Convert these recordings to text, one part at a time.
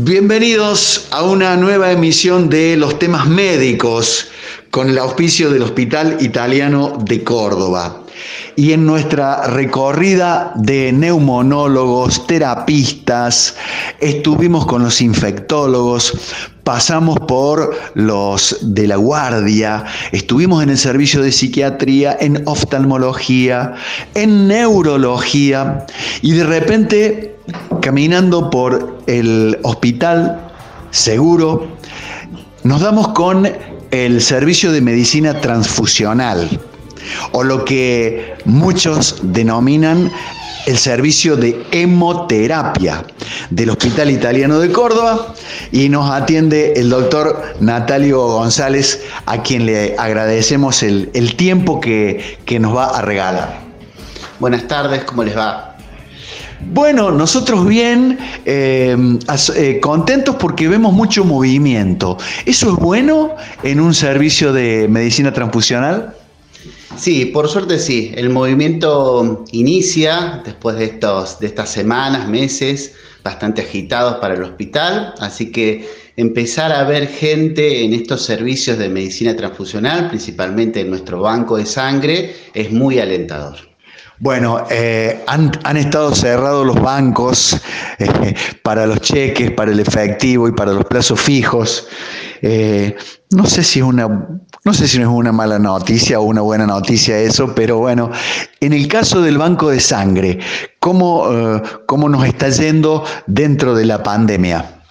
Bienvenidos a una nueva emisión de los temas médicos con el auspicio del Hospital Italiano de Córdoba. Y en nuestra recorrida de neumonólogos, terapistas, estuvimos con los infectólogos, pasamos por los de la guardia, estuvimos en el servicio de psiquiatría, en oftalmología, en neurología y de repente caminando por el hospital seguro, nos damos con el servicio de medicina transfusional o lo que muchos denominan el servicio de hemoterapia del Hospital Italiano de Córdoba y nos atiende el doctor Natalio González, a quien le agradecemos el, el tiempo que, que nos va a regalar. Buenas tardes, ¿cómo les va? Bueno, nosotros bien, eh, eh, contentos porque vemos mucho movimiento. ¿Eso es bueno en un servicio de medicina transfusional? Sí, por suerte sí. El movimiento inicia después de, estos, de estas semanas, meses bastante agitados para el hospital, así que empezar a ver gente en estos servicios de medicina transfusional, principalmente en nuestro banco de sangre, es muy alentador. Bueno, eh, han, estado cerrados los bancos eh, para los cheques, para el efectivo y para los plazos fijos. Eh, no sé si es una, no sé si no es una mala noticia o una buena noticia eso, pero bueno, en el caso del banco de sangre, ¿cómo, cómo nos está yendo dentro de la pandemia?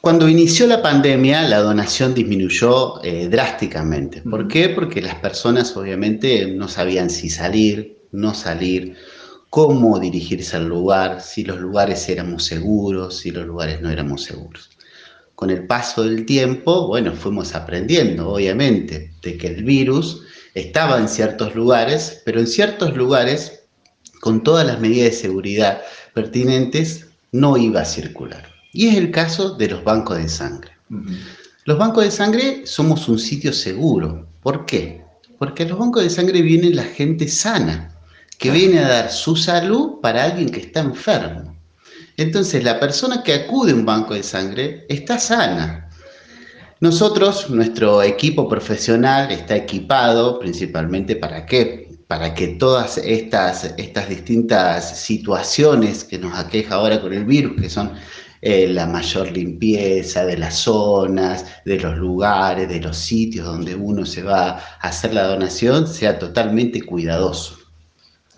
Cuando inició la pandemia, la donación disminuyó drásticamente. ¿Por qué? Porque las personas obviamente no sabían si salir, no salir, cómo dirigirse al lugar, si los lugares éramos seguros, si los lugares no éramos seguros. Con el paso del tiempo, bueno, fuimos aprendiendo, obviamente, de que el virus estaba en ciertos lugares, pero en ciertos lugares, con todas las medidas de seguridad pertinentes, no iba a circular. Y es el caso de los bancos de sangre. Los bancos de sangre somos un sitio seguro. ¿Por qué? Porque a los bancos de sangre viene la gente sana, que viene a dar su salud para alguien que está enfermo. Entonces, la persona que acude a un banco de sangre está sana. Nosotros, nuestro equipo profesional está equipado principalmente para qué? Para que todas estas, estas distintas situaciones que nos aqueja ahora con el virus, que son eh, la mayor limpieza de las zonas, de los lugares, de los sitios donde uno se va a hacer la donación, sea totalmente cuidadoso.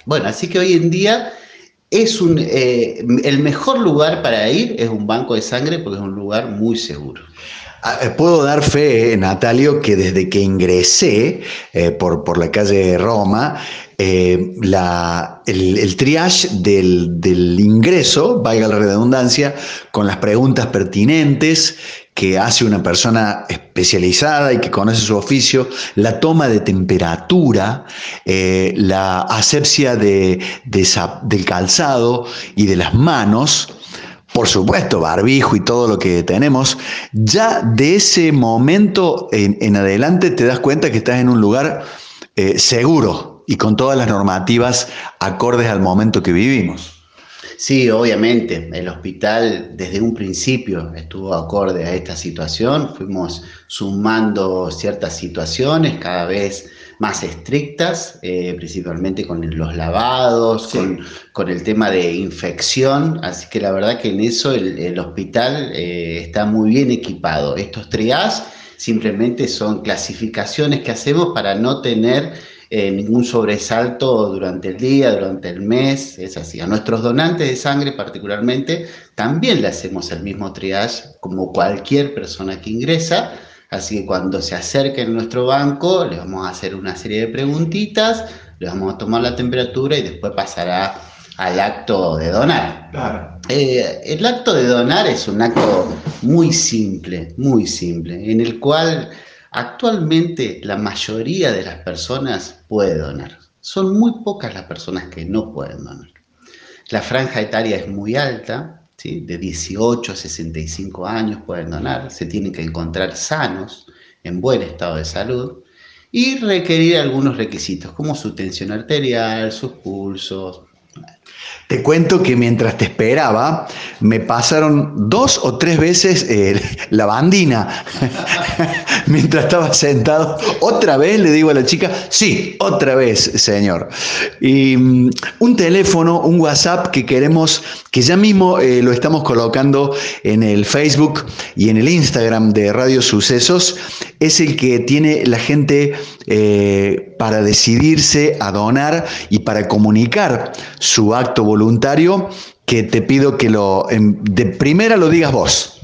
Bueno, así que hoy en día es un, eh, el mejor lugar para ir es un banco de sangre porque es un lugar muy seguro. Ah, eh, puedo dar fe, Natalio, que desde que ingresé eh, por, por, la calle Roma, la, el, triage del, del, ingreso, valga la redundancia, con las preguntas pertinentes que hace una persona especializada y que conoce su oficio, la toma de temperatura, eh, la asepsia de, del calzado y de las manos, por supuesto, barbijo y todo lo que tenemos, ya de ese momento en, adelante te das cuenta que estás en un lugar eh, seguro y con todas las normativas acordes al momento que vivimos. Sí, obviamente, el hospital desde un principio estuvo acorde a esta situación, fuimos sumando ciertas situaciones cada vez más estrictas, eh, principalmente con los lavados, con, el tema de infección, así que la verdad que en eso el, hospital eh, está muy bien equipado. Estos trias simplemente son clasificaciones que hacemos para no tener eh, ningún sobresalto durante el día, durante el mes, es así. A nuestros donantes de sangre particularmente también le hacemos el mismo triage como cualquier persona que ingresa, así que cuando se acerquen a nuestro banco le vamos a hacer una serie de preguntitas, le vamos a tomar la temperatura y después pasará al acto de donar. Eh, el acto de donar es un acto muy simple, muy simple, en el cual Actualmente la mayoría de las personas puede donar. Son muy pocas las personas que no pueden donar. La franja etaria es muy alta, ¿sí? de 18 a 65 años pueden donar, se tienen que encontrar sanos, en buen estado de salud, y requerir algunos requisitos, como su tensión arterial, sus pulsos. Te cuento que mientras te esperaba, me pasaron dos o tres veces eh, la bandina. mientras estaba sentado, otra vez le digo a la chica, sí, otra vez, señor. Y mm, un teléfono, un WhatsApp que queremos, que ya mismo eh, lo estamos colocando en el Facebook y en el Instagram de Radio Sucesos, es el que tiene la gente eh, para decidirse a donar y para comunicar su acto voluntario, que te pido que lo de primera lo digas vos.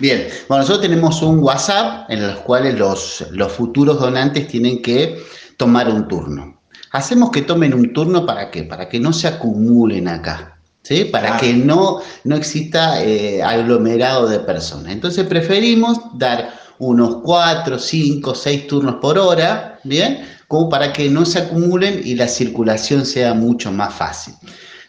Bien, bueno, nosotros tenemos un WhatsApp en el cual los, los futuros donantes tienen que tomar un turno. Hacemos que tomen un turno para qué? Para que no se acumulen acá. ¿Sí? Para que no, no exista eh, aglomerado de personas. Entonces preferimos dar unos 4, 5, 6 turnos por hora, ¿bien? Como para que no se acumulen y la circulación sea mucho más fácil.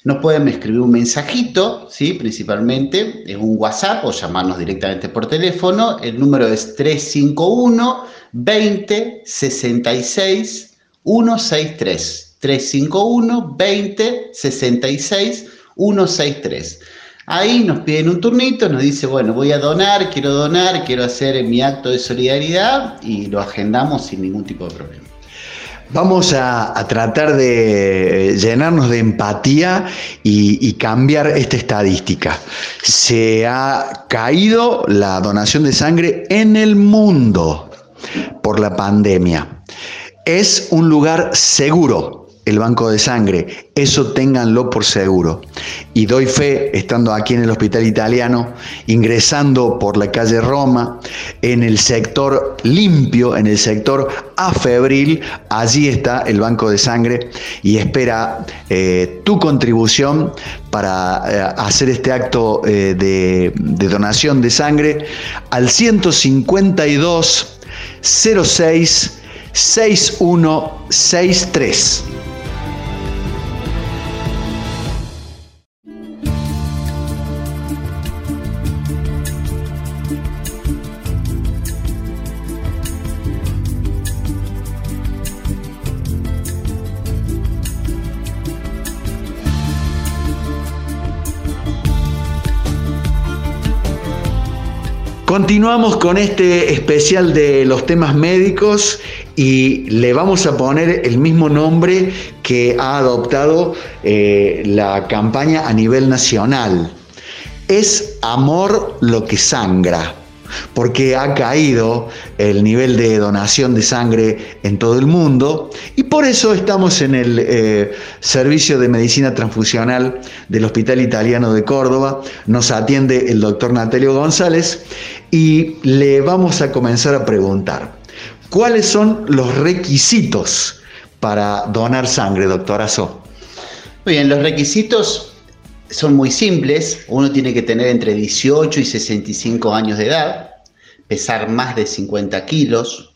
Nos pueden escribir un mensajito, ¿sí? principalmente en un WhatsApp o llamarnos directamente por teléfono. El número es 351 20 66 163. 351 20 66 163. Ahí nos piden un turnito, nos dice, bueno, voy a donar, quiero donar, quiero hacer mi acto de solidaridad y lo agendamos sin ningún tipo de problema. Vamos a, tratar de llenarnos de empatía y, cambiar esta estadística. Se ha caído la donación de sangre en el mundo por la pandemia. Es un lugar seguro el banco de sangre. Eso ténganlo por seguro. Y doy fe, estando aquí en el hospital italiano, ingresando por la calle Roma, en el sector limpio, en el sector afebril, allí está el banco de sangre y espera eh, tu contribución para eh, hacer este acto eh, de, de donación de sangre al 152 06 6163. Continuamos con este especial de los temas médicos y le vamos a poner el mismo nombre que ha adoptado eh, la campaña a nivel nacional. Es amor lo que sangra porque ha caído el nivel de donación de sangre en todo el mundo y por eso estamos en el eh, servicio de medicina transfusional del Hospital Italiano de Córdoba. Nos atiende el doctor Natalio González y le vamos a comenzar a preguntar, ¿cuáles son los requisitos para donar sangre, doctorazo? Muy bien, los requisitos son muy simples. Uno tiene que tener entre 18 y 65 años de edad, pesar más de 50 kilos,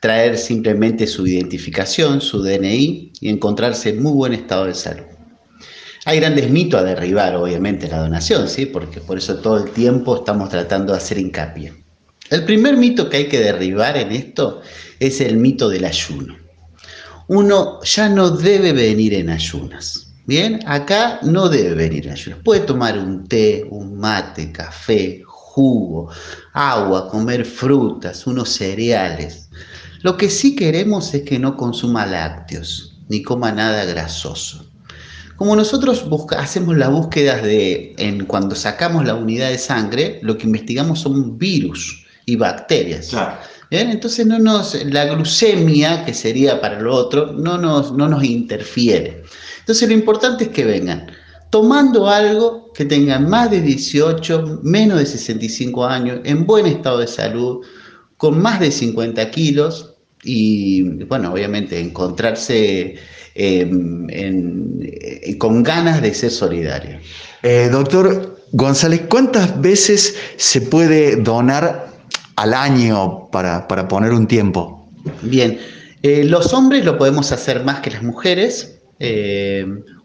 traer simplemente su identificación, su DNI y encontrarse en muy buen estado de salud. Hay grandes mitos a derribar, obviamente, la donación, ¿sí? porque por eso todo el tiempo estamos tratando de hacer hincapié. El primer mito que hay que derribar en esto es el mito del ayuno. Uno ya no debe venir en ayunas. Bien, acá no debe venir ayuno. Puede tomar un té, un mate, café, jugo, agua, comer frutas, unos cereales. Lo que sí queremos es que no consuma lácteos, ni coma nada grasoso. Como nosotros hacemos las búsquedas de, en, cuando sacamos la unidad de sangre, lo que investigamos son virus y bacterias. Entonces no nos, la glucemia, que sería para lo otro, no nos, no nos interfiere. Entonces lo importante es que vengan tomando algo que tengan más de 18, menos de 65 años, en buen estado de salud, con más de 50 kilos y, bueno, obviamente encontrarse em, eh, con ganas de ser solidario. Eh, doctor González, ¿cuántas veces se puede donar al año para, poner un tiempo? Bien, eh, los hombres lo podemos hacer más que las mujeres.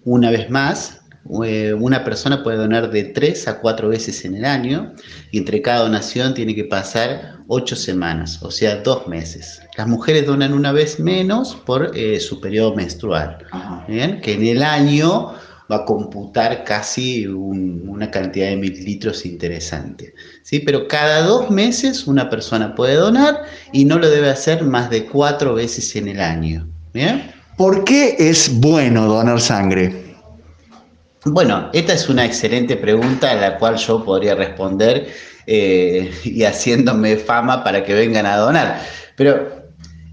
Una vez más, una persona puede donar de tres a cuatro veces en el año y entre cada donación tiene que pasar ocho semanas, o sea, dos meses. Las mujeres donan una vez menos por su periodo menstrual, que en el año va a computar casi una cantidad de mililitros interesante. ¿sí? Pero cada dos meses una persona puede donar y no lo debe hacer más de cuatro veces en el año. ¿bien? ¿Por qué es bueno donar sangre? Bueno, esta es una excelente pregunta a la cual yo podría responder eh, y haciéndome fama para que vengan a donar. Pero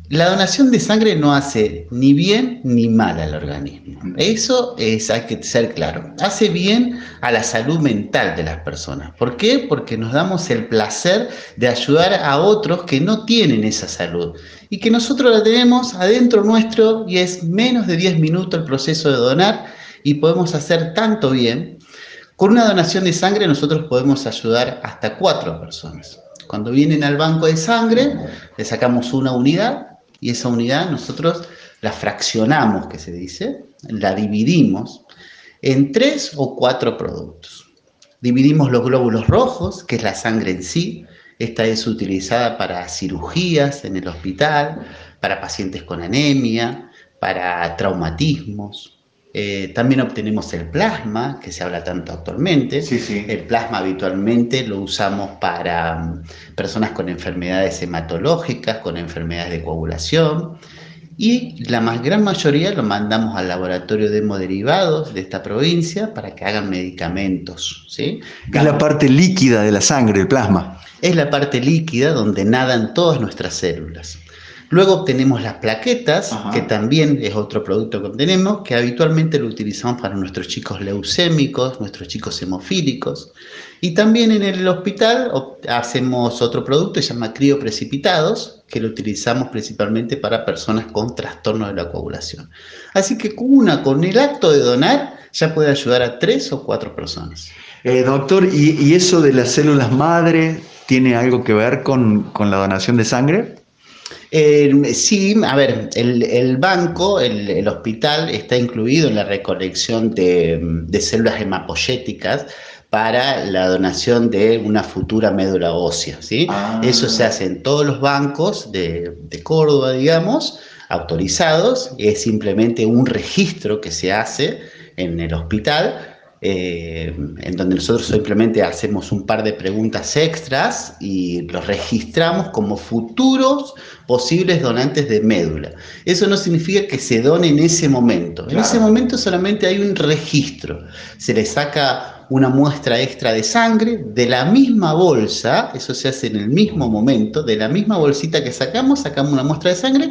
la donación de sangre no hace ni bien ni mal al organismo. Eso es, hay que ser claro. Hace bien a la salud mental de las personas. ¿Por qué? Porque nos damos el placer de ayudar a otros que no tienen esa salud y que nosotros la tenemos adentro nuestro y es menos de 10 minutos el proceso de donar y podemos hacer tanto bien. Con una donación de sangre nosotros podemos ayudar hasta cuatro personas. Cuando vienen al banco de sangre, le sacamos una unidad y esa unidad nosotros la fraccionamos, que se dice, la dividimos en tres o cuatro productos. Dividimos los glóbulos rojos, que es la sangre en sí. Esta es utilizada para cirugías en el hospital, para pacientes con anemia, para traumatismos. Eh, también obtenemos el plasma, que se habla tanto actualmente. El plasma habitualmente lo usamos para mm, personas con enfermedades hematológicas, con enfermedades de coagulación. Y la más gran mayoría lo mandamos al laboratorio de hemoderivados de esta provincia para que hagan medicamentos. ¿sí? Es la parte líquida de la sangre, el plasma. Es la parte líquida donde nadan todas nuestras células. Luego obtenemos las plaquetas, que también es otro producto que obtenemos, que habitualmente lo utilizamos para nuestros chicos leucémicos, nuestros chicos hemofílicos. Y también en el hospital hacemos otro producto, se llama crioprecipitados, que lo utilizamos principalmente para personas con trastorno de la coagulación. Así que una con el acto de donar ya puede ayudar a tres o cuatro personas. Eh, doctor, ¿y, eso de las células madre tiene algo que ver con, con la donación de sangre? Sí, a ver, el, banco, el, hospital está incluido en la recolección de, células hemapoyéticas para la donación de una futura médula ósea. ¿sí? Ah. Eso se hace en todos los bancos de, de Córdoba, digamos, autorizados. Es simplemente un registro que se hace en el hospital eh, en donde nosotros simplemente hacemos un par de preguntas extras y los registramos como futuros posibles donantes de médula. Eso no significa que se done en ese momento. En ese momento solamente hay un registro. Se le saca una muestra extra de sangre de la misma bolsa, eso se hace en el mismo momento, de la misma bolsita que sacamos, sacamos una muestra de sangre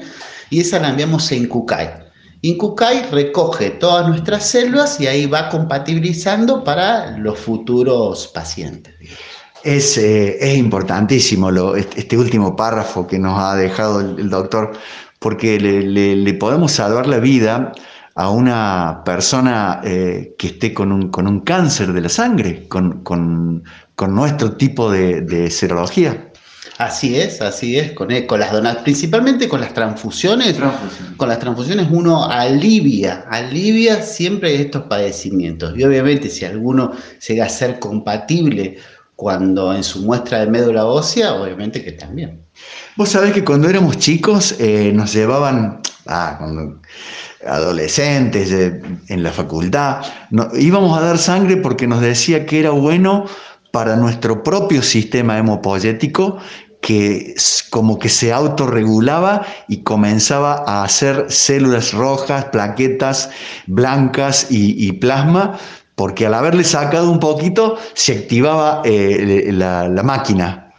y esa la enviamos en Kukai. Incucay recoge todas nuestras células y ahí va compatibilizando para los futuros pacientes. Es, eh, importantísimo este último párrafo que nos ha dejado el, doctor, porque le, podemos salvar la vida a una persona eh, que esté con un, cáncer de la sangre, con, nuestro tipo de serología. Así es, así es, con, con las donaciones, principalmente con las transfusiones, con las transfusiones uno alivia, alivia siempre estos padecimientos. Y obviamente si alguno llega a ser compatible cuando en su muestra de médula ósea, obviamente que también. Vos sabés que cuando éramos chicos eh, nos llevaban, ah, adolescentes eh, en la facultad, íbamos a dar sangre porque nos decía que era bueno para nuestro propio sistema hemopoyético que como que se autorregulaba y comenzaba a hacer células rojas, plaquetas blancas y, plasma, porque al haberle sacado un poquito se activaba eh, la, la máquina.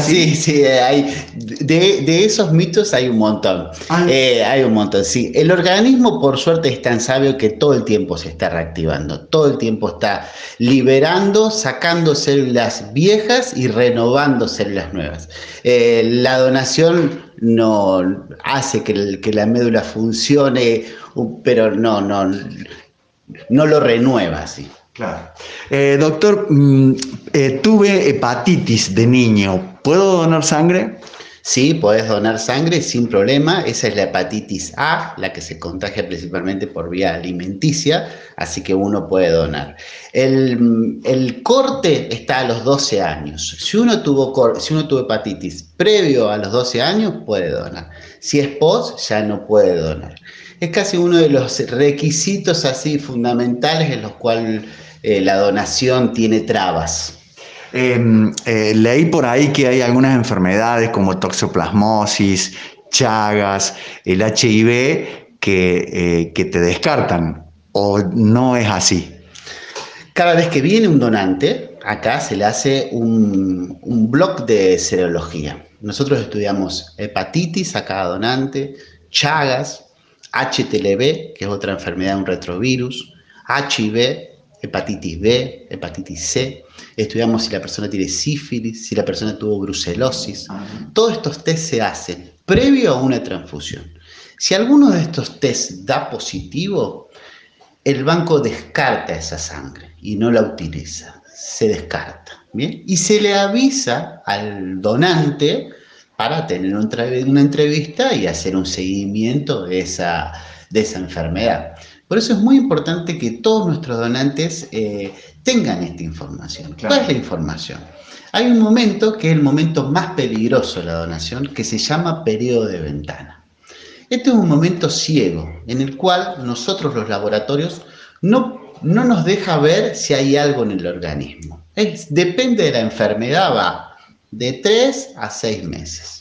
Sí, sí, hay, de, esos mitos hay un montón. Ah. Eh, hay un montón, sí. El organismo, por suerte, es tan sabio que todo el tiempo se está reactivando, todo el tiempo está liberando, sacando células viejas y renovando células nuevas. Eh, la donación no hace que, que la médula funcione, pero no, no, no lo renueva así. Claro. Eh, doctor, mm, eh, tuve hepatitis de niño. ¿Puedo donar sangre? Sí, podés donar sangre sin problema. Esa es la hepatitis A, la que se contagia principalmente por vía alimenticia, así que uno puede donar. El, corte está a los 12 años. Si uno, tuvo, si uno tuvo hepatitis previo a los 12 años, puede donar. Si es post, ya no puede donar. es casi uno de los requisitos así fundamentales en los cuales eh, la donación tiene trabas. Em, eh, leí por ahí que hay algunas enfermedades como toxoplasmosis, chagas, el HIV, que, que te descartan, o no es así. Cada vez que viene un donante, acá se le hace un, un blog de serología. Nosotros estudiamos hepatitis a cada donante, Chagas, HTLV, que es otra enfermedad, un retrovirus, HIV, hepatitis B, hepatitis C. Estudiamos si la persona tiene sífilis, si la persona tuvo brucelosis. Todos estos test se hacen previo a una transfusión. Si alguno de estos test da positivo, el banco descarta esa sangre y no la utiliza, se descarta. ¿bien? Y se le avisa al donante para tener una entrevista y hacer un seguimiento de esa, de esa enfermedad. Por eso es muy importante que todos nuestros donantes eh, tengan esta información. ¿Cuál es la información? Hay un momento que es el momento más peligroso de la donación, que se llama periodo de ventana. Este es un momento ciego, en el cual nosotros los laboratorios no, no nos deja ver si hay algo en el organismo. Es, depende de la enfermedad, va de 3 a 6 meses.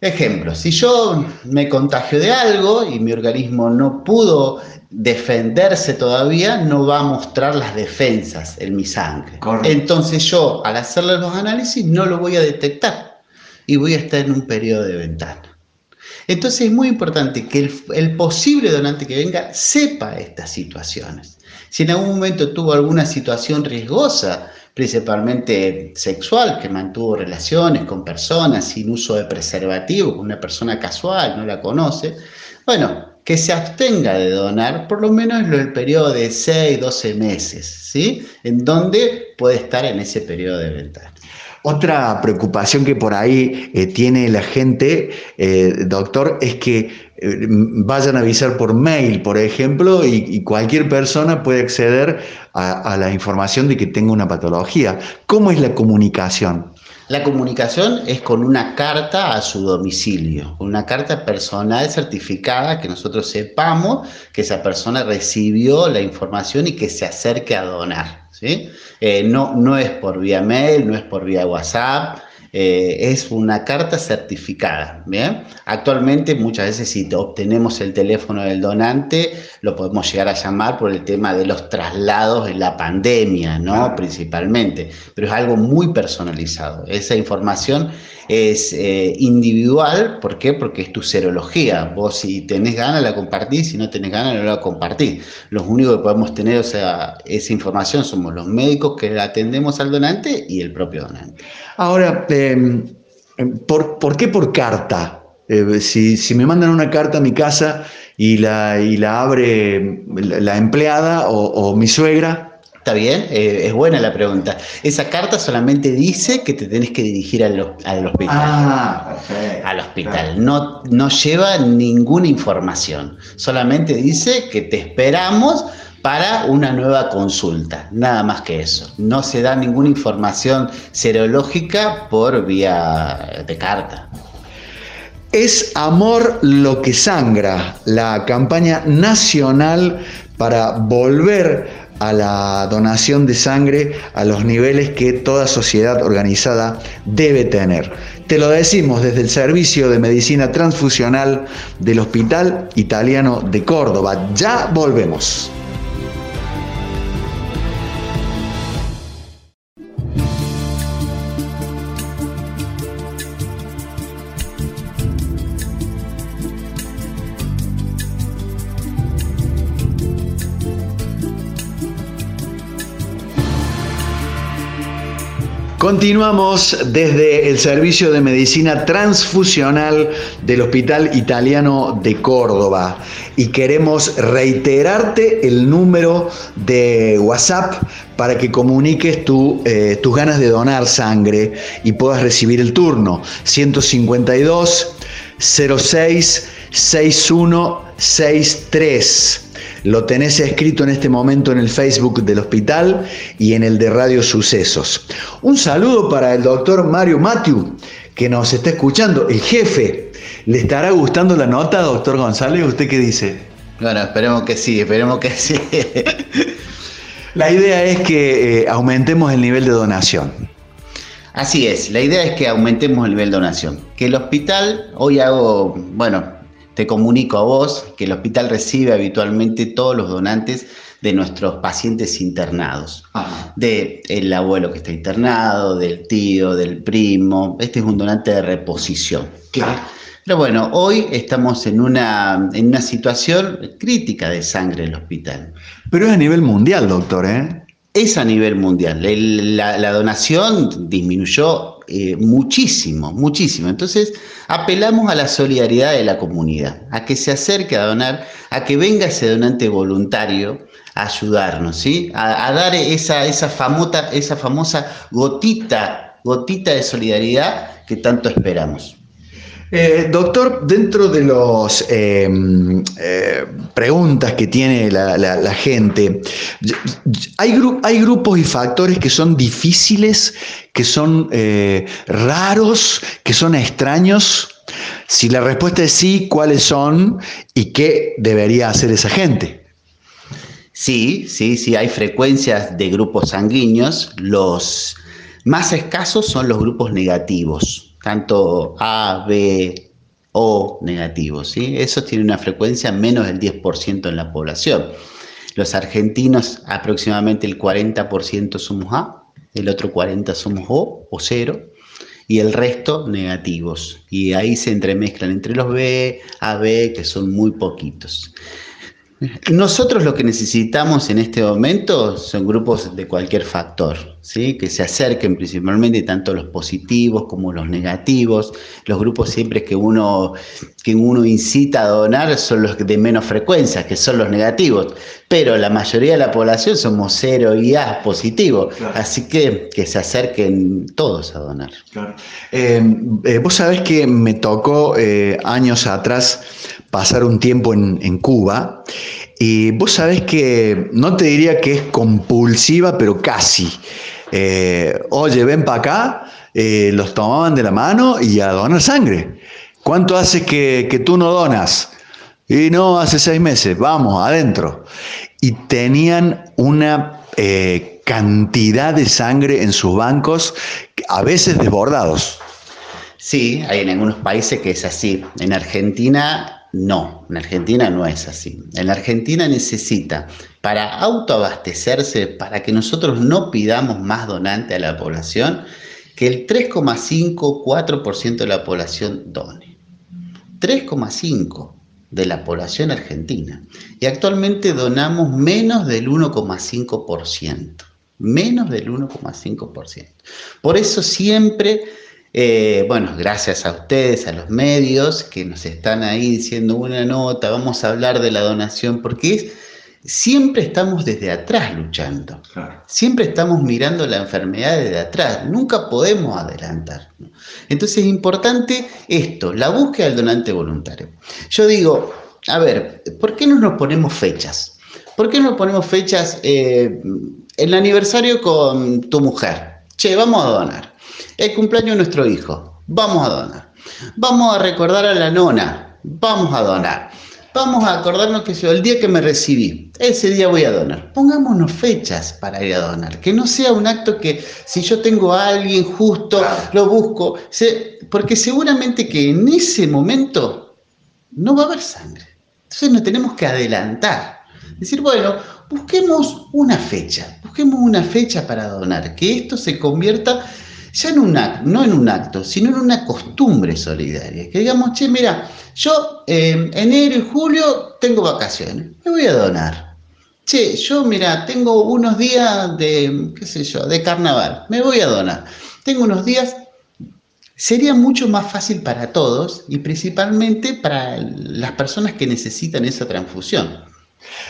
Ejemplo, si yo me contagio de algo y mi organismo no pudo defenderse todavía, no va a mostrar las defensas en mi sangre. Entonces yo, al hacerle los análisis, no lo voy a detectar y voy a estar en un periodo de ventana. Entonces es muy importante que el, el posible donante que venga sepa estas situaciones. Si en algún momento tuvo alguna situación riesgosa, principalmente sexual, que mantuvo relaciones con personas sin uso de preservativo, con una persona casual, no la conoce, bueno, que se abstenga de donar por lo menos en el periodo de 6, 12 meses, ¿sí? En donde puede estar en ese periodo de ventana. Otra preocupación que por ahí eh, tiene la gente, eh, doctor, es que vayan a avisar por mail, por ejemplo, y, cualquier persona puede acceder a, la información de que tenga una patología. ¿Cómo es la comunicación? La comunicación es con una carta a su domicilio, una carta personal certificada que nosotros sepamos que esa persona recibió la información y que se acerque a donar. ¿sí? Eh, no, no es por vía mail, no es por vía WhatsApp, eh, es una carta certificada. ¿bien? Actualmente muchas veces si obtenemos el teléfono del donante, lo podemos llegar a llamar por el tema de los traslados en la pandemia, ¿no? principalmente, pero es algo muy personalizado. Esa información es eh, individual, ¿por qué? Porque es tu serología. Vos si tenés ganas la compartís, si no tenés ganas no la compartís. Los únicos que podemos tener o sea, esa información somos los médicos que atendemos al donante y el propio donante. Ahora, em, ¿por, qué por carta? Eh, si, me mandan una carta a mi casa y la, y la abre la empleada o mi suegra, Está bien, eh, es buena la pregunta. Esa carta solamente dice que te tenés que dirigir al, hospital. Ah. Al hospital. No, no lleva ninguna información. Solamente dice que te esperamos para una nueva consulta. Nada más que eso. No se da ninguna información serológica por vía de carta. Es Amor lo que sangra, la campaña nacional para volver a la donación de sangre a los niveles que toda sociedad organizada debe tener. Te lo decimos desde el Servicio de Medicina Transfusional del Hospital Italiano de Córdoba. Ya volvemos. Continuamos desde el Servicio de Medicina Transfusional del Hospital Italiano de Córdoba y queremos reiterarte el número de WhatsApp para que comuniques eh, tus ganas de donar sangre y puedas recibir el turno 152 06 6163. Lo tenés escrito en este momento en el Facebook del hospital y en el de Radio Sucesos. Un saludo para el doctor Mario Matiu, que nos está escuchando, el jefe. ¿Le estará gustando la nota, doctor González? ¿Usted qué dice? Bueno, esperemos que sí, esperemos que sí. la idea es que eh, aumentemos el nivel de donación. Así es, la idea es que aumentemos el nivel de donación. Que el hospital, hoy hago, bueno, te comunico a vos que el hospital recibe habitualmente todos los donantes de nuestros pacientes internados. De el abuelo que está internado, del tío, del primo. Este es un donante de reposición. Pero bueno, hoy estamos en una, en una situación crítica de sangre en el hospital. Pero es a nivel mundial, doctor, ¿eh? Es a nivel mundial. la, donación disminuyó eh, muchísimo, muchísimo. Entonces, apelamos a la solidaridad de la comunidad, a que se acerque a donar, a que venga ese donante voluntario ayudarnos, ¿sí? A, dar esa, esa, famota, esa famosa gotita, gotita de solidaridad que tanto esperamos. Eh, doctor, dentro de las em, eh, preguntas que tiene la, gente, ¿hay, ¿hay, grupos y factores que son difíciles, que son eh, raros, que son extraños? Si la respuesta es sí, ¿cuáles son y qué debería hacer esa gente? Sí, sí, sí, hay frecuencias de grupos sanguíneos. Los más escasos son los grupos negativos, tanto A, B, O negativos. ¿sí? Esos tienen una frecuencia menos del 10% en la población. Los argentinos aproximadamente el 40% somos A, el otro 40% somos O o 0 y el resto negativos. Y ahí se entremezclan entre los B, AB, que son muy poquitos. Nosotros lo que necesitamos en este momento son grupos de cualquier factor, ¿sí? que se acerquen principalmente tanto los positivos como los negativos. Los grupos siempre que uno, que uno incita a donar son los de menos frecuencia, que son los negativos. Pero la mayoría de la población somos cero y A positivo. Así que que se acerquen todos a donar. Eh, eh, vos sabés que me tocó eh, años atrás pasar un tiempo en, Cuba. Y vos sabés que no te diría que es compulsiva, pero casi. Eh, oye, ven para acá, eh, los tomaban de la mano y a donar sangre. ¿Cuánto hace que, tú no donas? Y no, hace seis meses, vamos, adentro. Y tenían una eh, cantidad de sangre en sus bancos, a veces desbordados. Sí, hay en algunos países que es así. En Argentina no, en Argentina no es así. En Argentina necesita, para autoabastecerse, para que nosotros no pidamos más donante a la población, que el 3,5-4% de la población done. 3,5% de la población argentina. Y actualmente donamos menos del 1,5%. Menos del 1,5%. Por eso siempre eh, bueno, gracias a ustedes, a los medios que nos están ahí diciendo una nota, vamos a hablar de la donación, porque siempre estamos desde atrás luchando, siempre estamos mirando la enfermedad desde atrás, nunca podemos adelantar. Entonces es importante esto, la búsqueda del donante voluntario. Yo digo, a ver, ¿por qué no nos ponemos fechas? ¿Por qué no nos ponemos fechas eh, el aniversario con tu mujer? Che, vamos a donar. El cumpleaños de nuestro hijo, vamos a donar. Vamos a recordar a la nona, vamos a donar. Vamos a acordarnos que el día que me recibí, ese día voy a donar. Pongámonos fechas para ir a donar, que no sea un acto que si yo tengo a alguien justo, lo busco, porque seguramente que en ese momento no va a haber sangre. Entonces nos tenemos que adelantar. Decir, bueno, busquemos una fecha, busquemos una fecha para donar, que esto se convierta ya en un acto, no en un acto, sino en una costumbre solidaria. Que digamos, che, mira, yo en enero y julio tengo vacaciones, me voy a donar. Che, yo, mira, tengo unos días de, qué sé yo, de carnaval, me voy a donar. Tengo unos días, sería mucho más fácil para todos y principalmente para las personas que necesitan esa transfusión.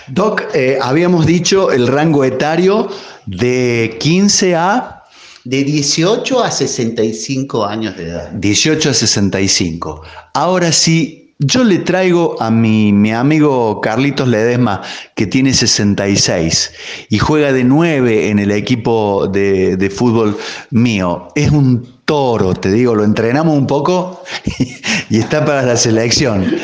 Doc, eh, habíamos dicho el rango etario de 15 a de 18 a 65 años de edad. 18 a 65. Ahora sí, yo le traigo a mi, mi amigo Carlitos Ledesma, que tiene 66 y juega de 9 en el equipo de, de fútbol mío. Es un toro, te digo, lo entrenamos un poco y, está para la selección.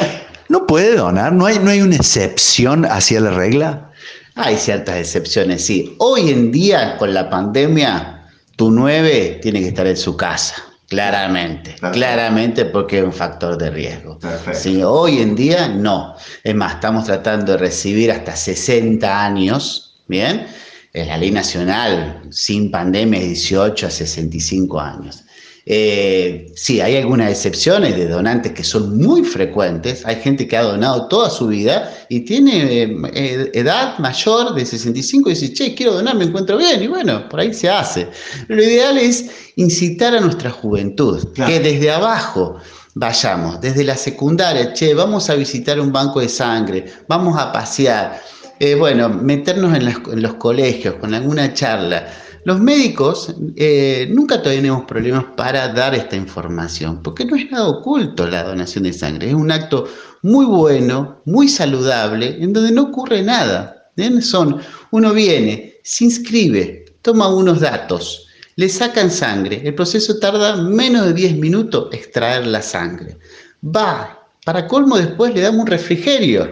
¿No puede donar? ¿No hay, ¿No hay una excepción hacia la regla? Hay ciertas excepciones, sí. Hoy en día, con la pandemia, tu 9 tiene que estar en su casa. Claramente, claramente porque es un factor de riesgo. Sí, hoy en día no. Es más, estamos tratando de recibir hasta 60 años, ¿bien? En la ley nacional sin pandemia es 18 a 65 años. Eh, sí, hay algunas excepciones de donantes que son muy frecuentes. Hay gente que ha donado toda su vida y tiene eh, edad mayor de 65 y dice, che, quiero donar, me encuentro bien. Y bueno, por ahí se hace. Lo ideal es incitar a nuestra juventud, que desde abajo vayamos, desde la secundaria, che, vamos a visitar un banco de sangre, vamos a pasear. Eh, bueno, meternos en los colegios con alguna charla los médicos eh, nunca tenemos problemas para dar esta información, porque no es nada oculto la donación de sangre, es un acto muy bueno, muy saludable, en donde no ocurre nada. Son, uno viene, se inscribe, toma unos datos, le sacan sangre, el proceso tarda menos de 10 minutos extraer la sangre. Va, para colmo después le damos un refrigerio.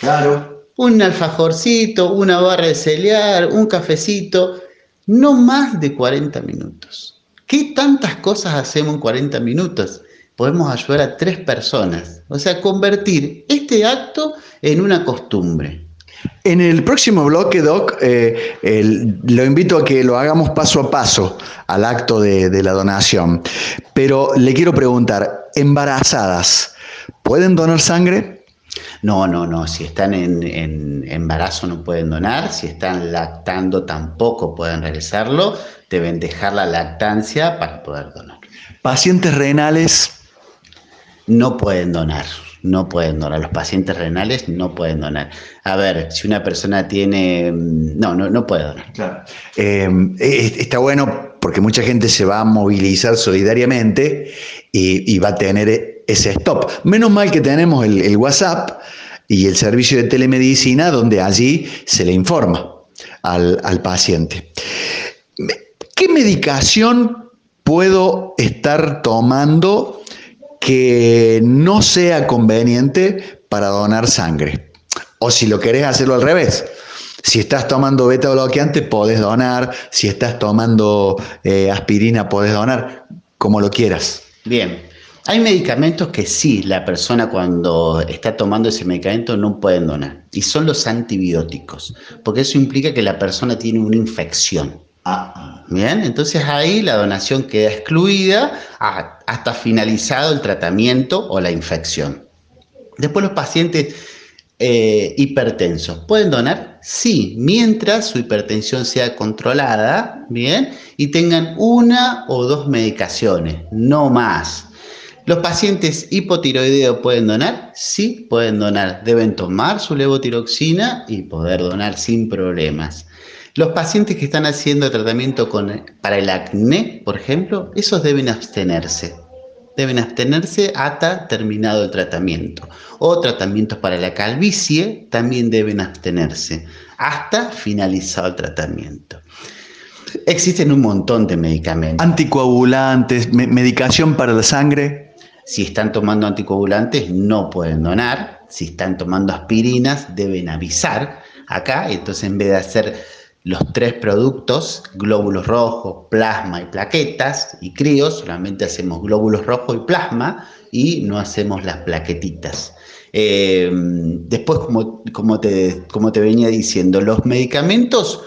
Claro. Un alfajorcito, una barra de cereal, un cafecito, no más de 40 minutos. ¿Qué tantas cosas hacemos en 40 minutos? Podemos ayudar a tres personas, o sea, convertir este acto en una costumbre. En el próximo bloque, Doc, eh, lo invito a que lo hagamos paso a paso al acto de la donación. Pero le quiero preguntar, embarazadas, ¿pueden donar sangre? No, no, no. Si están en, embarazo no pueden donar. Si están lactando tampoco pueden realizarlo. Deben dejar la lactancia para poder donar. Pacientes renales. No pueden donar. No pueden donar. Los pacientes renales no pueden donar. A ver, si una persona tiene. No, no, no puede donar. Claro. Eh, está bueno porque mucha gente se va a movilizar solidariamente y va a tener ese stop. Menos mal que tenemos el, WhatsApp y el servicio de telemedicina donde allí se le informa al, al paciente. ¿Qué medicación puedo estar tomando que no sea conveniente para donar sangre? O si lo querés hacerlo al revés. Si estás tomando beta bloqueante, podés donar. Si estás tomando eh, aspirina, podés donar. Como lo quieras. Bien. Hay medicamentos que sí, la persona cuando está tomando ese medicamento no pueden donar, y son los antibióticos, porque eso implica que la persona tiene una infección. Bien, entonces ahí la donación queda excluida hasta finalizado el tratamiento o la infección. Después los pacientes eh, hipertensos, ¿pueden donar? Sí, mientras su hipertensión sea controlada, bien, y tengan una o dos medicaciones, no más. ¿Los pacientes hipotiroideos pueden donar? Sí, pueden donar. Deben tomar su levotiroxina y poder donar sin problemas. Los pacientes que están haciendo tratamiento para el acné, por ejemplo, esos deben abstenerse. Deben abstenerse hasta terminado el tratamiento. O tratamientos para la calvicie también deben abstenerse hasta finalizado el tratamiento. Existen un montón de medicamentos. Anticoagulantes, medicación para la sangre. Si están tomando anticoagulantes, no pueden donar. Si están tomando aspirinas, deben avisar acá. Entonces, en vez de hacer los tres productos, glóbulos rojos, plasma y plaquetas y críos, solamente hacemos glóbulos rojos y plasma y no hacemos las plaquetitas. Eh, después, como, te, como te venía diciendo, los medicamentos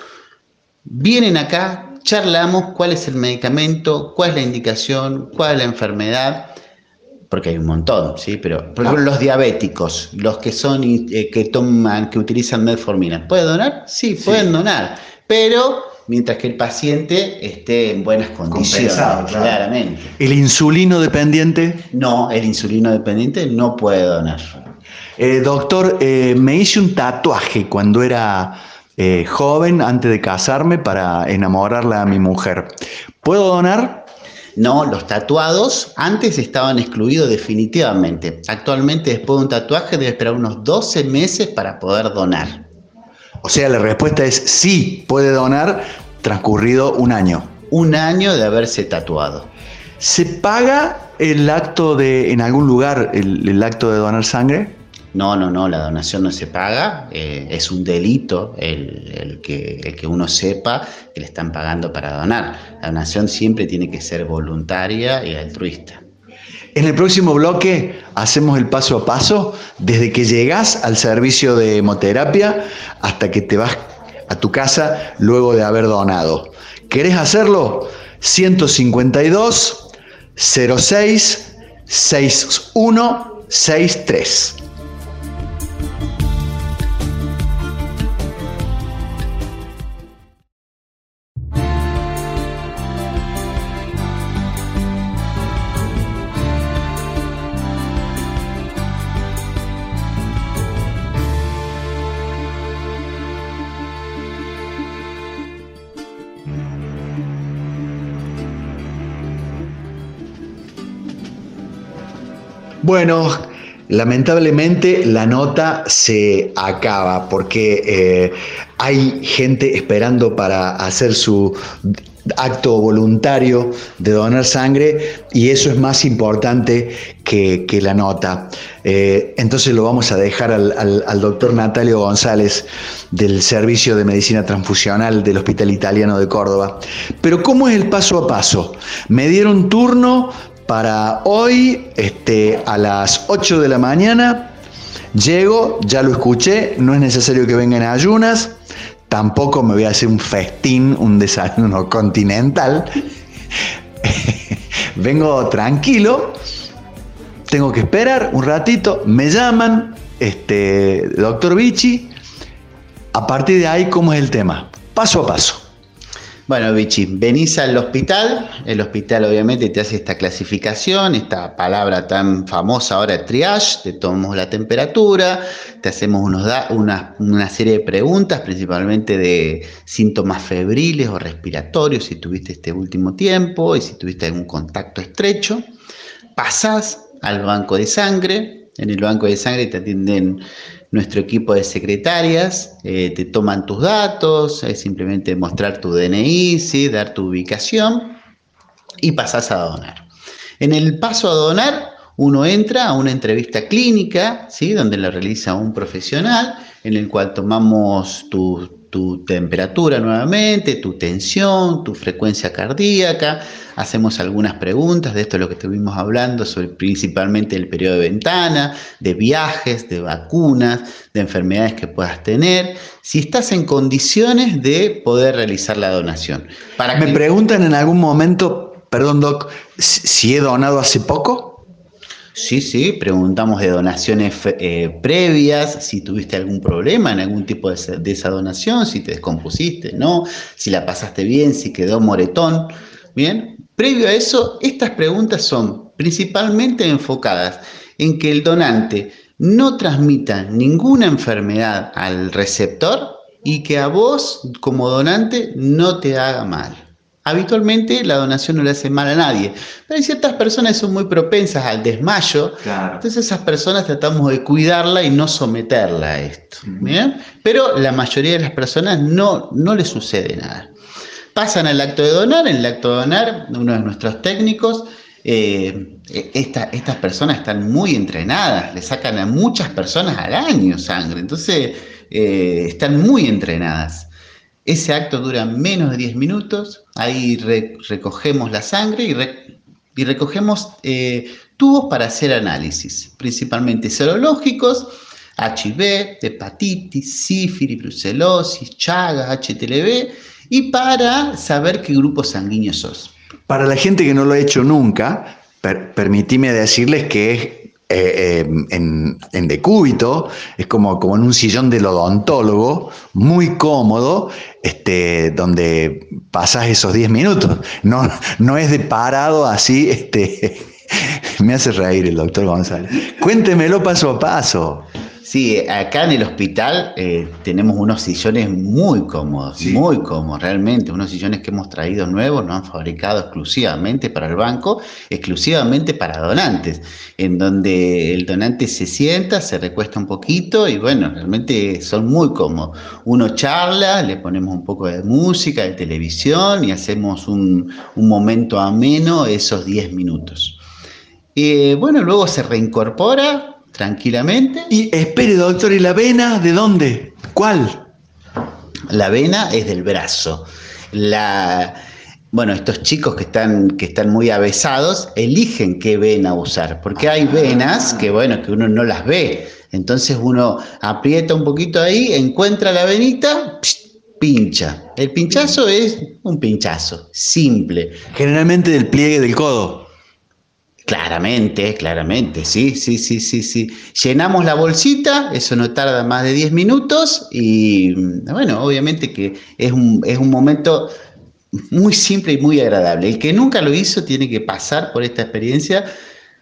vienen acá, charlamos cuál es el medicamento, cuál es la indicación, cuál es la enfermedad porque hay un montón, ¿sí? Pero, por ejemplo, los diabéticos, los que son, eh, que toman, que utilizan metformina, ¿puede donar? Sí, pueden donar, pero mientras que el paciente esté en buenas condiciones, claramente. ¿El insulino dependiente? No, el insulino dependiente no puede donar. Eh, doctor, eh, me hice un tatuaje cuando era joven, antes de casarme, para enamorarla a mi mujer. ¿Puedo donar? No, los tatuados antes estaban excluidos definitivamente. Actualmente después de un tatuaje debe esperar unos 12 meses para poder donar. O sea, la respuesta es sí, puede donar transcurrido un año. Un año de haberse tatuado. ¿Se paga el acto de, en algún lugar, el, acto de donar sangre? No, no, no, la donación no se paga, eh, es un delito el, que, uno sepa que le están pagando para donar. La donación siempre tiene que ser voluntaria y altruista. En el próximo bloque hacemos el paso a paso desde que llegas al servicio de hemoterapia hasta que te vas a tu casa luego de haber donado. ¿Querés hacerlo? 152 06 61 63. Bueno, lamentablemente la nota se acaba porque eh, hay gente esperando para hacer su acto voluntario de donar sangre y eso es más importante que, la nota. Eh, entonces lo vamos a dejar al, al, doctor Natalio González del Servicio de Medicina Transfusional del Hospital Italiano de Córdoba. Pero ¿cómo es el paso a paso? Me dieron turno para hoy este, a las 8 de la mañana. Llego, ya lo escuché, no es necesario que vengan ayunas, tampoco me voy a hacer un festín, un desayuno continental. Vengo tranquilo, tengo que esperar un ratito, me llaman, este, doctor Vichy, a partir de ahí, ¿cómo es el tema? Paso a paso. Bueno, Vichy, venís al hospital, el hospital obviamente te hace esta clasificación, esta palabra tan famosa ahora, triage, te tomamos la temperatura, te hacemos unos una, una, serie de preguntas, principalmente de síntomas febriles o respiratorios, si tuviste este último tiempo y si tuviste algún contacto estrecho. Pasás al banco de sangre, en el banco de sangre te atienden nuestro equipo de secretarias, eh, te toman tus datos, es simplemente mostrar tu DNI, ¿sí? dar tu ubicación y pasas a donar. En el paso a donar, uno entra a una entrevista clínica, ¿sí? donde la realiza un profesional, en el cual tomamos tu tu temperatura nuevamente, tu tensión, tu frecuencia cardíaca. Hacemos algunas preguntas de esto es lo que estuvimos hablando, sobre principalmente el periodo de ventana, de viajes, de vacunas, de enfermedades que puedas tener. Si estás en condiciones de poder realizar la donación. Para Me preguntan en algún momento, perdón Doc, si he donado hace poco. Sí, sí, preguntamos de donaciones eh, previas, si tuviste algún problema en algún tipo de, esa donación, si te descompusiste, ¿no? Si la pasaste bien, si quedó moretón. Bien, previo a eso, estas preguntas son principalmente enfocadas en que el donante no transmita ninguna enfermedad al receptor y que a vos como donante no te haga mal. Habitualmente la donación no le hace mal a nadie, pero hay ciertas personas que son muy propensas al desmayo, entonces esas personas tratamos de cuidarla y no someterla a esto. Pero la mayoría de las personas no, no le sucede nada. Pasan al acto de donar, en el acto de donar uno de nuestros técnicos, eh, estas personas están muy entrenadas, le sacan a muchas personas al año sangre, entonces eh, están muy entrenadas. Ese acto dura menos de 10 minutos, ahí recogemos la sangre y, recogemos eh, tubos para hacer análisis, principalmente serológicos, HIV, hepatitis, sífilis, brucelosis, chagas, HTLV y para saber qué grupo sanguíneo sos. Para la gente que no lo ha hecho nunca, permitime decirles que es eh, en, decúbito, es como, como en un sillón del odontólogo, muy cómodo, este, donde pasas esos 10 minutos. No, no es de parado así, este, me hace reír el doctor González. Cuéntemelo paso a paso. Sí, acá en el hospital eh, tenemos unos sillones muy cómodos, muy cómodos, realmente, unos sillones que hemos traído nuevos, nos han fabricado exclusivamente para el banco, exclusivamente para donantes, en donde el donante se sienta, se recuesta un poquito y bueno, realmente son muy cómodos. Uno charla, le ponemos un poco de música, de televisión y hacemos un, momento ameno esos 10 minutos. Eh, bueno, luego se reincorpora tranquilamente. Y espere, doctor, ¿y la vena de dónde? ¿Cuál? La vena es del brazo. La, bueno, estos chicos que están, que están muy avesados eligen qué vena usar, porque hay venas que, bueno, que uno no las ve. Entonces uno aprieta un poquito ahí, encuentra la venita, pincha. El pinchazo es un pinchazo, simple. Generalmente del pliegue del codo. Claramente, claramente, sí, sí, sí, sí, sí. Llenamos la bolsita, eso no tarda más de 10 minutos y bueno, obviamente que es un, es un momento muy simple y muy agradable. El que nunca lo hizo tiene que pasar por esta experiencia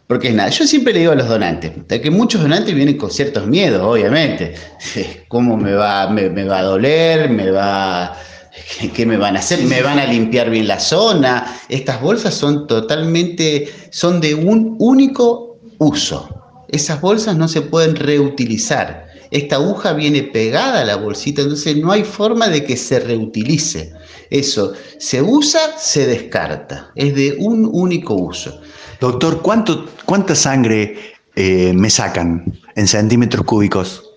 porque es nada. Yo siempre le digo a los donantes, que muchos donantes vienen con ciertos miedos, obviamente. ¿Cómo me va, me va a doler? ¿Me va ¿Qué me van a hacer? ¿Me van a limpiar bien la zona? Estas bolsas son totalmente, son de un único uso. Esas bolsas no se pueden reutilizar. Esta aguja viene pegada a la bolsita, entonces no hay forma de que se reutilice. Eso se usa, se descarta. Es de un único uso. Doctor, ¿cuánto, ¿cuánta sangre eh, me sacan en centímetros cúbicos?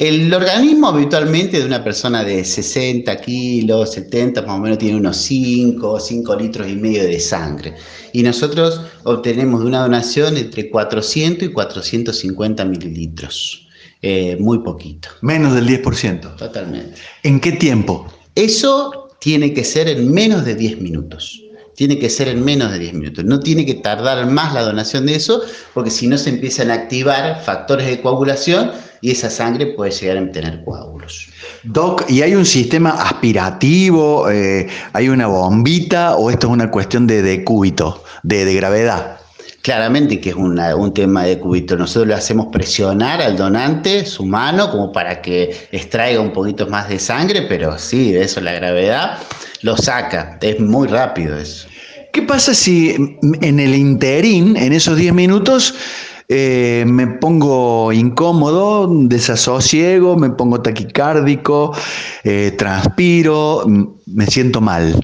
El organismo habitualmente de una persona de 60 kilos, 70, más o menos tiene unos 5, 5 litros y medio de sangre. Y nosotros obtenemos de una donación entre 400 y 450 mililitros. Eh, muy poquito. Menos del 10%. Totalmente. ¿En qué tiempo? Eso tiene que ser en menos de 10 minutos tiene que ser en menos de 10 minutos. No tiene que tardar más la donación de eso, porque si no se empiezan a activar factores de coagulación y esa sangre puede llegar a tener coágulos. Doc, ¿y hay un sistema aspirativo? Eh, ¿Hay una bombita o esto es una cuestión de decúbito, de, de gravedad? Claramente que es un tema de cúbito. Nosotros le hacemos presionar al donante su mano como para que extraiga un poquito más de sangre, pero sí, eso la gravedad lo saca. Es muy rápido eso. ¿Qué pasa si en el interín, en esos 10 minutos, eh, me pongo incómodo, desasosiego, me pongo taquicárdico, eh, transpiro, me siento mal.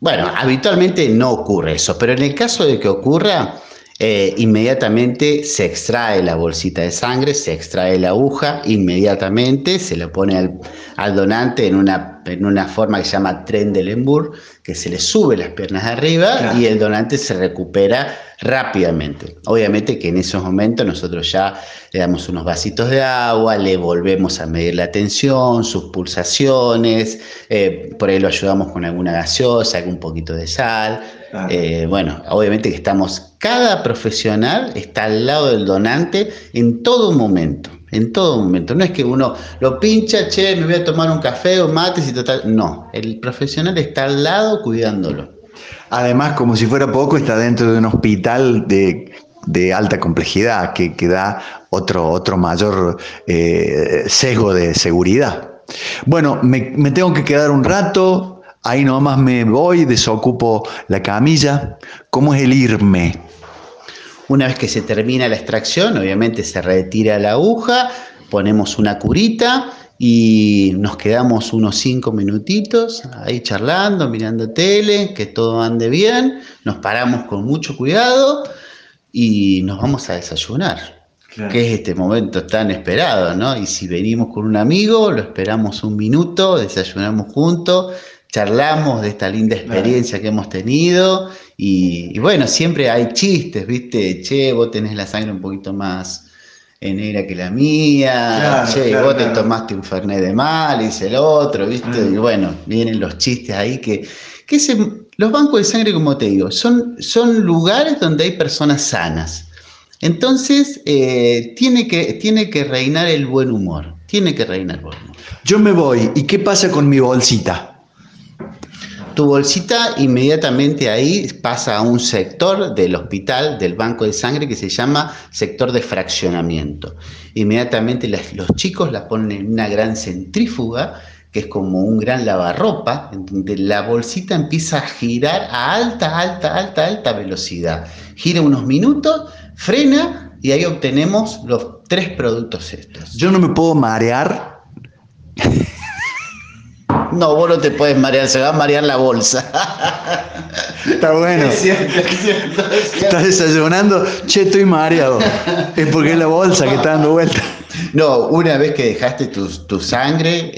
Bueno, habitualmente no ocurre eso, pero en el caso de que ocurra, eh, inmediatamente se extrae la bolsita de sangre, se extrae la aguja, inmediatamente se le pone al, donante en una, en una forma que se llama tren de Lembourg, que se le sube las piernas arriba y el donante se recupera rápidamente. Obviamente que en esos momentos nosotros ya le damos unos vasitos de agua, le volvemos a medir la tensión, sus pulsaciones, eh, por ahí lo ayudamos con alguna gaseosa, algún poquito de sal. Eh, bueno, obviamente que estamos, cada profesional está al lado del donante en todo momento, en todo momento. No es que uno lo pincha, che, me voy a tomar un café o mates y total. No, el profesional está al lado cuidándolo. Además, como si fuera poco, está dentro de un hospital de, alta complejidad que, que, da otro, otro mayor eh, sesgo de seguridad. Bueno, me, me tengo que quedar un rato, ahí nomás me voy, desocupo la camilla. ¿Cómo es el irme? Una vez que se termina la extracción, obviamente se retira la aguja, ponemos una curita y nos quedamos unos cinco minutitos ahí charlando, mirando tele, que todo ande bien, nos paramos con mucho cuidado y nos vamos a desayunar. que es este momento tan esperado, ¿no? Y si venimos con un amigo, lo esperamos un minuto, desayunamos juntos, charlamos de esta linda experiencia que hemos tenido y, y, bueno, siempre hay chistes, ¿viste? Che, vos tenés la sangre un poquito más, negra que la mía, che, vos te tomaste un Fernet de mal, dice el otro, ¿viste? Mm. Y bueno, vienen los chistes ahí que, que los bancos de sangre, como te digo, son, son lugares donde hay personas sanas. Entonces, eh, tiene, que, tiene que reinar el buen humor, tiene que reinar el buen humor. Yo me voy, ¿y qué pasa con mi bolsita? Tu bolsita inmediatamente ahí pasa a un sector del hospital, del banco de sangre, que se llama sector de fraccionamiento. Inmediatamente los chicos la ponen en una gran centrífuga, que es como un gran lavarropa, en donde la bolsita empieza a girar a alta, alta, alta, alta velocidad. Gira unos minutos, frena y ahí obtenemos los tres productos estos. Yo no me puedo marear no, vos no te puedes marear, se va a marear la bolsa. Está bueno. Es cierto, es cierto, Estás desayunando, che, estoy mareado. Es porque es la bolsa que está dando vuelta. No, una vez que dejaste tu, sangre.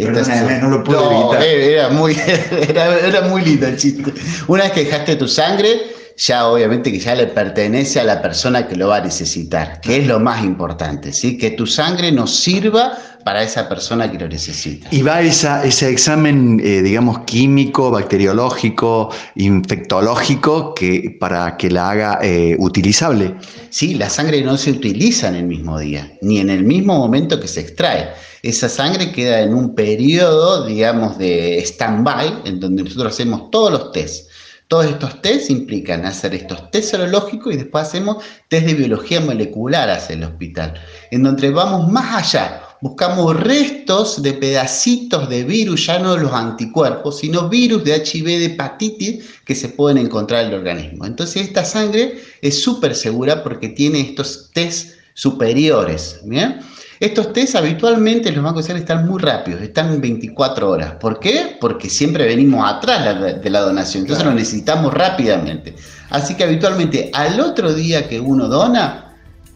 no lo puedo evitar. Era muy, era, era muy lindo el chiste. Una vez que dejaste tu sangre, ya obviamente que ya le pertenece a la persona que lo va a necesitar, que es lo más importante, ¿sí? que tu sangre nos sirva para esa persona que lo necesita. Y va esa, ese examen, eh, digamos, químico, bacteriológico, infectológico, que, para que la haga eh, utilizable. Sí, la sangre no se utiliza en el mismo día, ni en el mismo momento que se extrae. Esa sangre queda en un periodo, digamos, de stand-by, en donde nosotros hacemos todos los tests. Todos estos test implican hacer estos test serológicos y después hacemos test de biología molecular hacia el hospital, en donde vamos más allá, buscamos restos de pedacitos de virus, ya no los anticuerpos, sino virus de HIV, de hepatitis que se pueden encontrar en el organismo. Entonces esta sangre es súper segura porque tiene estos test superiores. ¿bien? Estos test habitualmente los bancos de están muy rápidos, están en 24 horas. ¿Por qué? Porque siempre venimos atrás de la donación, entonces lo necesitamos rápidamente. Así que habitualmente al otro día que uno dona,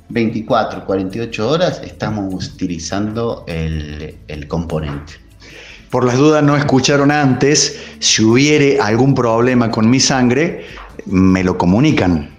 24, 48 horas, estamos utilizando el, el componente. Por las dudas no escucharon antes, si hubiere algún problema con mi sangre, me lo comunican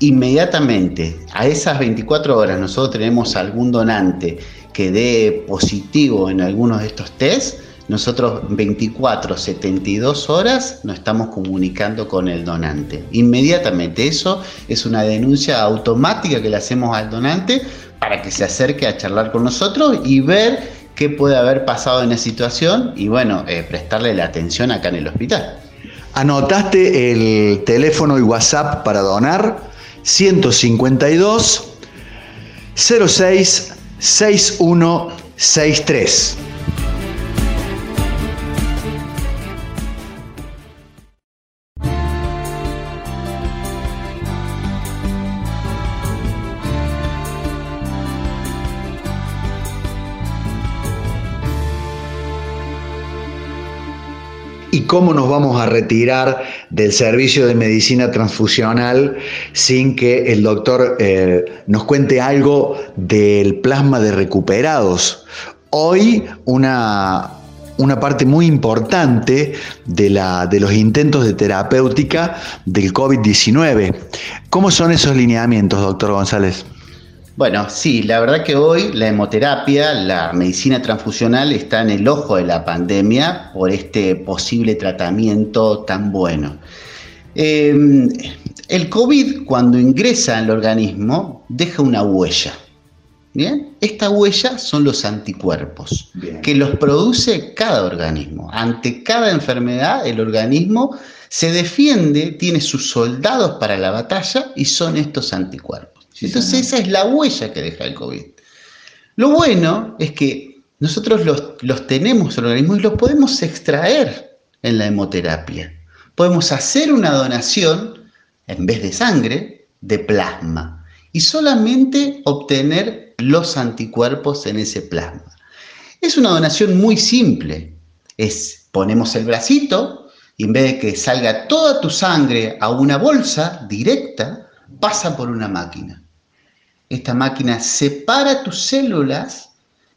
inmediatamente a esas 24 horas nosotros tenemos algún donante que dé positivo en algunos de estos test, nosotros 24, 72 horas nos estamos comunicando con el donante. Inmediatamente, eso es una denuncia automática que le hacemos al donante para que se acerque a charlar con nosotros y ver qué puede haber pasado en la situación y bueno, eh, prestarle la atención acá en el hospital. ¿Anotaste el teléfono y WhatsApp para donar? 152 06 6163. Y cómo nos vamos a retirar del servicio de medicina transfusional sin que el doctor eh, nos cuente algo del plasma de recuperados. Hoy una, una parte muy importante de, la, de los intentos de terapéutica del COVID-19. ¿Cómo son esos lineamientos, doctor González? Bueno, sí, la verdad que hoy la hemoterapia, la medicina transfusional está en el ojo de la pandemia por este posible tratamiento tan bueno. Em, el COVID cuando ingresa el organismo deja una huella. Bien, esta huella son los anticuerpos que los produce cada organismo. Ante cada enfermedad, el organismo se defiende, tiene sus soldados para la batalla y son estos anticuerpos. Entonces esa es la huella que deja el COVID. Lo bueno es que nosotros los, tenemos en el organismo y los podemos extraer en la hemoterapia. Podemos hacer una donación, en vez de sangre, de plasma y solamente obtener los anticuerpos en ese plasma. Es una donación muy simple. Es ponemos el bracito y en vez de que salga toda tu sangre a una bolsa directa, pasa por una máquina. Esta máquina separa tus células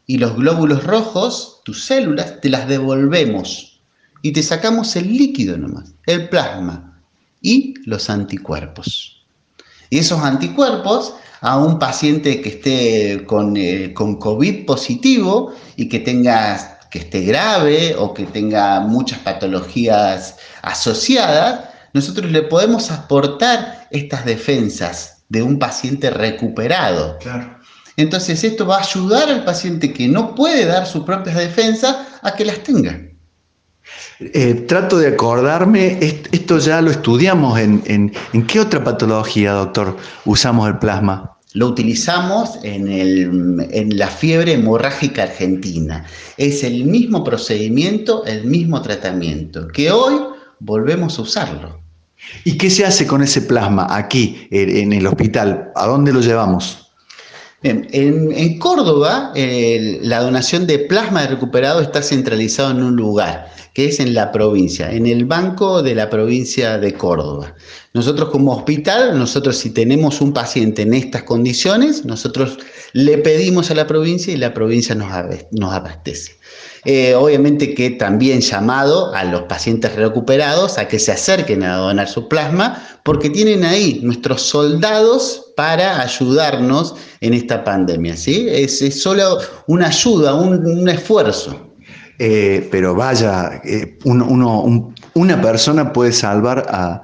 y los glóbulos rojos, tus células, te las devolvemos y te sacamos el líquido nomás, el plasma y los anticuerpos. Y esos anticuerpos a un paciente que esté con, eh, con COVID positivo y que tenga que esté grave o que tenga muchas patologías asociadas, nosotros le podemos aportar estas defensas de un paciente recuperado. Entonces esto va a ayudar al paciente que no puede dar sus propias defensas a que las tenga. Eh, trato de acordarme, esto ya lo estudiamos en, en, qué otra patología, doctor, usamos el plasma. Lo utilizamos en, en, la fiebre hemorrágica argentina. Es el mismo procedimiento, el mismo tratamiento, que hoy volvemos a usarlo. ¿Y qué se hace con ese plasma aquí, en el hospital? ¿A dónde lo llevamos? en, Córdoba, la donación de plasma recuperado está centralizado en un lugar, que es en la provincia, en el banco de la provincia de Córdoba. Nosotros como hospital, nosotros si tenemos un paciente en estas condiciones, nosotros le pedimos a la provincia y la provincia nos, abastece. Eh, obviamente que también llamado a los pacientes recuperados a que se acerquen a donar su plasma, porque tienen ahí nuestros soldados para ayudarnos en esta pandemia. ¿sí? Es, solo una ayuda, un, esfuerzo. Eh, pero vaya, eh, una persona puede salvar a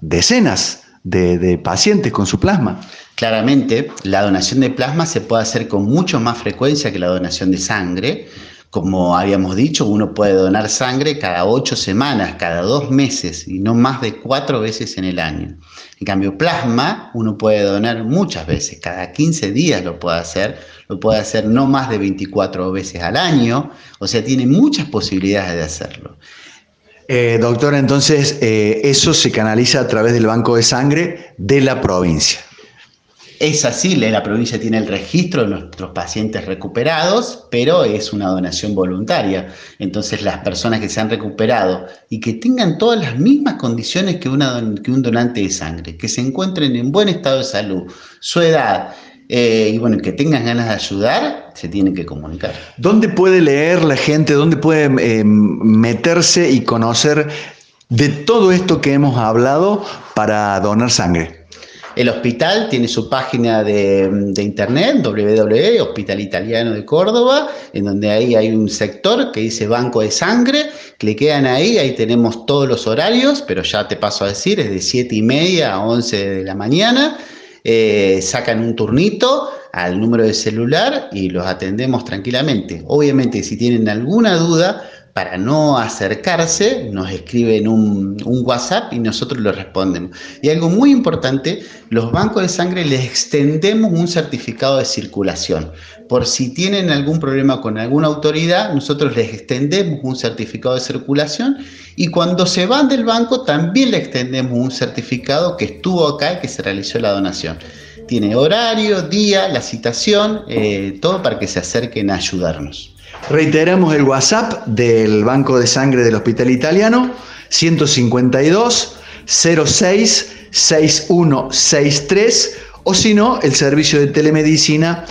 decenas de, pacientes con su plasma. Claramente, la donación de plasma se puede hacer con mucho más frecuencia que la donación de sangre. Como habíamos dicho, uno puede donar sangre cada ocho semanas, cada dos meses y no más de cuatro veces en el año. En cambio, plasma uno puede donar muchas veces, cada 15 días lo puede hacer, lo puede hacer no más de 24 veces al año, o sea, tiene muchas posibilidades de hacerlo. Eh, doctor, entonces eh, eso se canaliza a través del banco de sangre de la provincia. Es así, la provincia tiene el registro de nuestros pacientes recuperados, pero es una donación voluntaria. Entonces las personas que se han recuperado y que tengan todas las mismas condiciones que, un donante de sangre, que se encuentren en buen estado de salud, su edad, eh, y bueno, que tengan ganas de ayudar, se tienen que comunicar. ¿Dónde puede leer la gente? ¿Dónde puede eh, meterse y conocer de todo esto que hemos hablado para donar sangre? El hospital tiene su página de, internet, www, Hospital Italiano de Córdoba, en donde ahí hay un sector que dice Banco de Sangre. Cliquean ahí, ahí tenemos todos los horarios, pero ya te paso a decir, es de 7 y media a 11 de la mañana. Eh, sacan un turnito al número de celular y los atendemos tranquilamente. Obviamente, si tienen alguna duda, para no acercarse, nos escriben un, un, WhatsApp y nosotros lo respondemos. Y algo muy importante, los bancos de sangre les extendemos un certificado de circulación. Por si tienen algún problema con alguna autoridad, nosotros les extendemos un certificado de circulación y cuando se van del banco también le extendemos un certificado que estuvo acá y que se realizó la donación. Tiene horario, día, la citación, eh, todo para que se acerquen a ayudarnos. Reiteramos el WhatsApp del Banco de Sangre del Hospital Italiano, 152 06 6163 o si no, el servicio de telemedicina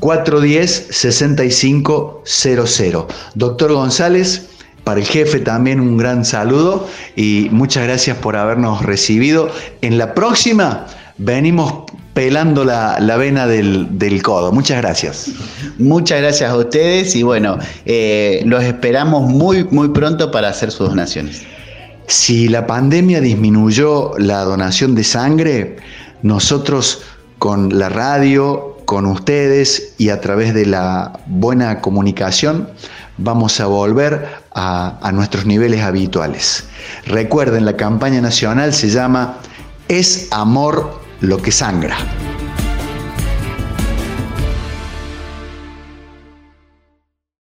410 6500. Doctor González, para el jefe también un gran saludo y muchas gracias por habernos recibido. En la próxima venimos pelando la, vena del, codo. Muchas gracias. Muchas gracias a ustedes y bueno, eh, los esperamos muy, muy pronto para hacer sus donaciones. Si la pandemia disminuyó la donación de sangre, nosotros con la radio, con ustedes y a través de la buena comunicación, vamos a volver a nuestros niveles habituales. Recuerden, la campaña nacional se llama Es amor lo que sangra.